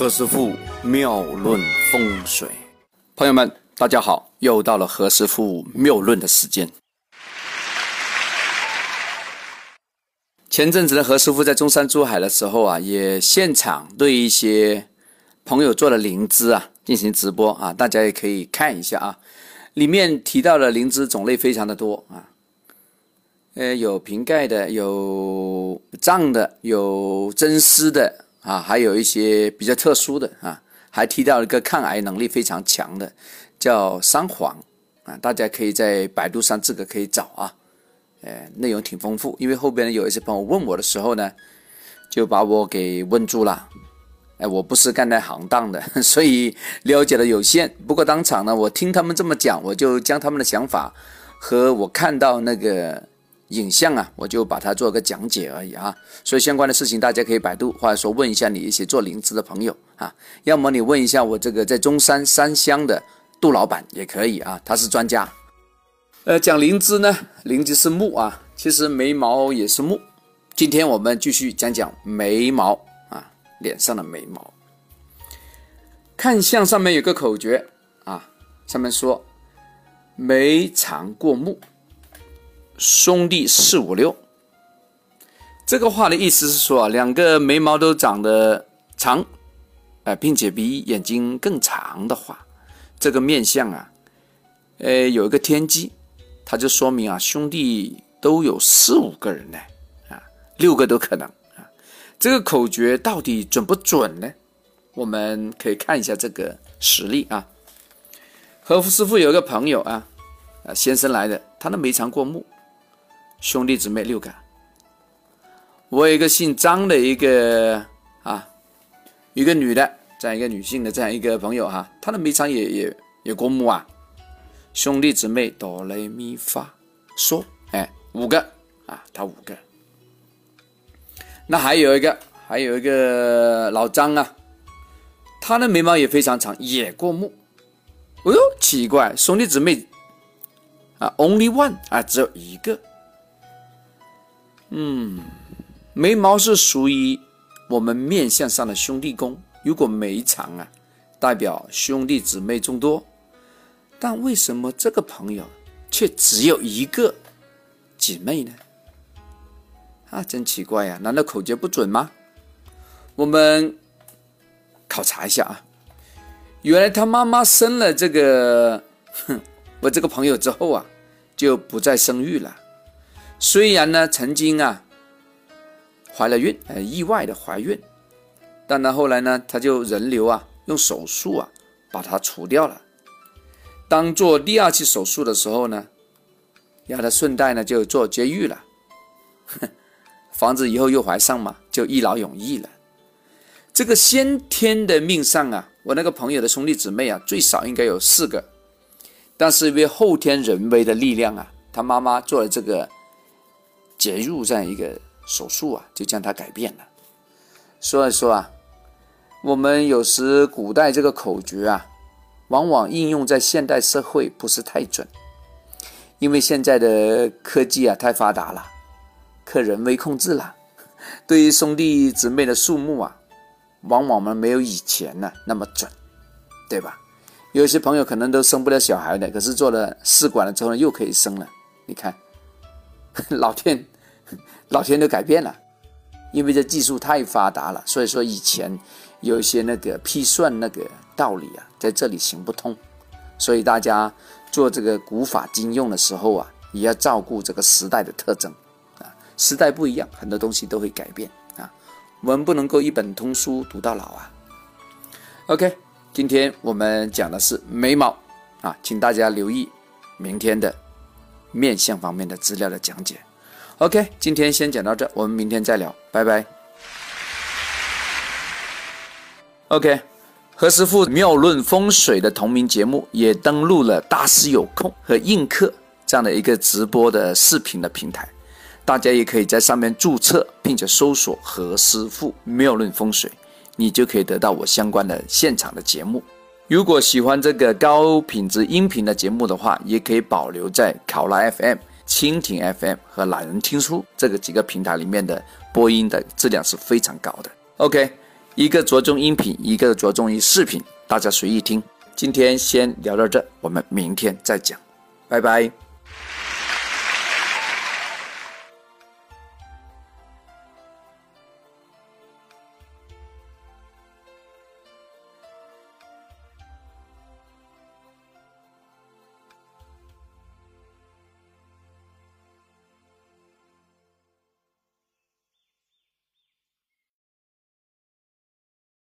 何师傅妙论风水，朋友们，大家好，又到了何师傅妙论的时间。前阵子的何师傅在中山珠海的时候啊，也现场对一些朋友做了灵芝啊进行直播啊，大家也可以看一下啊，里面提到的灵芝种类非常的多啊，呃，有瓶盖的，有胀的，有真丝的。啊，还有一些比较特殊的啊，还提到一个抗癌能力非常强的，叫三黄啊，大家可以在百度上这个可以找啊，呃，内容挺丰富。因为后边有一些朋友问我的时候呢，就把我给问住了。哎，我不是干那行当的，所以了解的有限。不过当场呢，我听他们这么讲，我就将他们的想法和我看到那个。影像啊，我就把它做个讲解而已啊，所以相关的事情大家可以百度，或者说问一下你一些做灵芝的朋友啊，要么你问一下我这个在中山三乡的杜老板也可以啊，他是专家。呃，讲灵芝呢，灵芝是木啊，其实眉毛也是木。今天我们继续讲讲眉毛啊，脸上的眉毛。看相上面有个口诀啊，上面说眉长过目。兄弟四五六，这个话的意思是说啊，两个眉毛都长得长，呃，并且比眼睛更长的话，这个面相啊，呃，有一个天机，它就说明啊，兄弟都有四五个人呢，啊，六个都可能啊。这个口诀到底准不准呢？我们可以看一下这个实例啊。和夫师傅有一个朋友啊，啊，先生来的，他的眉长过目。兄弟姊妹六个，我有一个姓张的一个啊，一个女的，这样一个女性的这样一个朋友哈，她的眉长也也也过目啊。兄弟姊妹哆来咪发嗦，哎，五个啊，他五个。那还有一个，还有一个老张啊，他的眉毛也非常长，也过目。哦呦，奇怪，兄弟姊妹啊，only one 啊，只有一个。嗯，眉毛是属于我们面相上的兄弟宫。如果眉长啊，代表兄弟姊妹众多。但为什么这个朋友却只有一个姐妹呢？啊，真奇怪呀！难道口诀不准吗？我们考察一下啊。原来他妈妈生了这个，哼，我这个朋友之后啊，就不再生育了。虽然呢，曾经啊怀了孕，呃，意外的怀孕，但呢后来呢，他就人流啊，用手术啊把它除掉了。当做第二次手术的时候呢，让他顺带呢就做绝育了，防止以后又怀上嘛，就一劳永逸了。这个先天的命上啊，我那个朋友的兄弟姊妹啊，最少应该有四个，但是因为后天人为的力量啊，他妈妈做了这个。介入这样一个手术啊，就将它改变了。所以说啊，我们有时古代这个口诀啊，往往应用在现代社会不是太准，因为现在的科技啊太发达了，可人为控制了。对于兄弟姊妹的数目啊，往往呢没有以前呢那么准，对吧？有些朋友可能都生不了小孩的，可是做了试管了之后呢，又可以生了。你看，老天。老天都改变了，因为这技术太发达了，所以说以前有一些那个批算那个道理啊，在这里行不通，所以大家做这个古法今用的时候啊，也要照顾这个时代的特征啊，时代不一样，很多东西都会改变啊，我们不能够一本通书读到老啊。OK，今天我们讲的是眉毛啊，请大家留意明天的面相方面的资料的讲解。OK，今天先讲到这，我们明天再聊，拜拜。OK，何师傅妙论风水的同名节目也登录了大师有空和映客这样的一个直播的视频的平台，大家也可以在上面注册，并且搜索何师傅妙论风水，你就可以得到我相关的现场的节目。如果喜欢这个高品质音频的节目的话，也可以保留在考拉 FM。蜻蜓 FM 和懒人听书这个几个平台里面的播音的质量是非常高的。OK，一个着重音频，一个着重于视频，大家随意听。今天先聊到这，我们明天再讲，拜拜。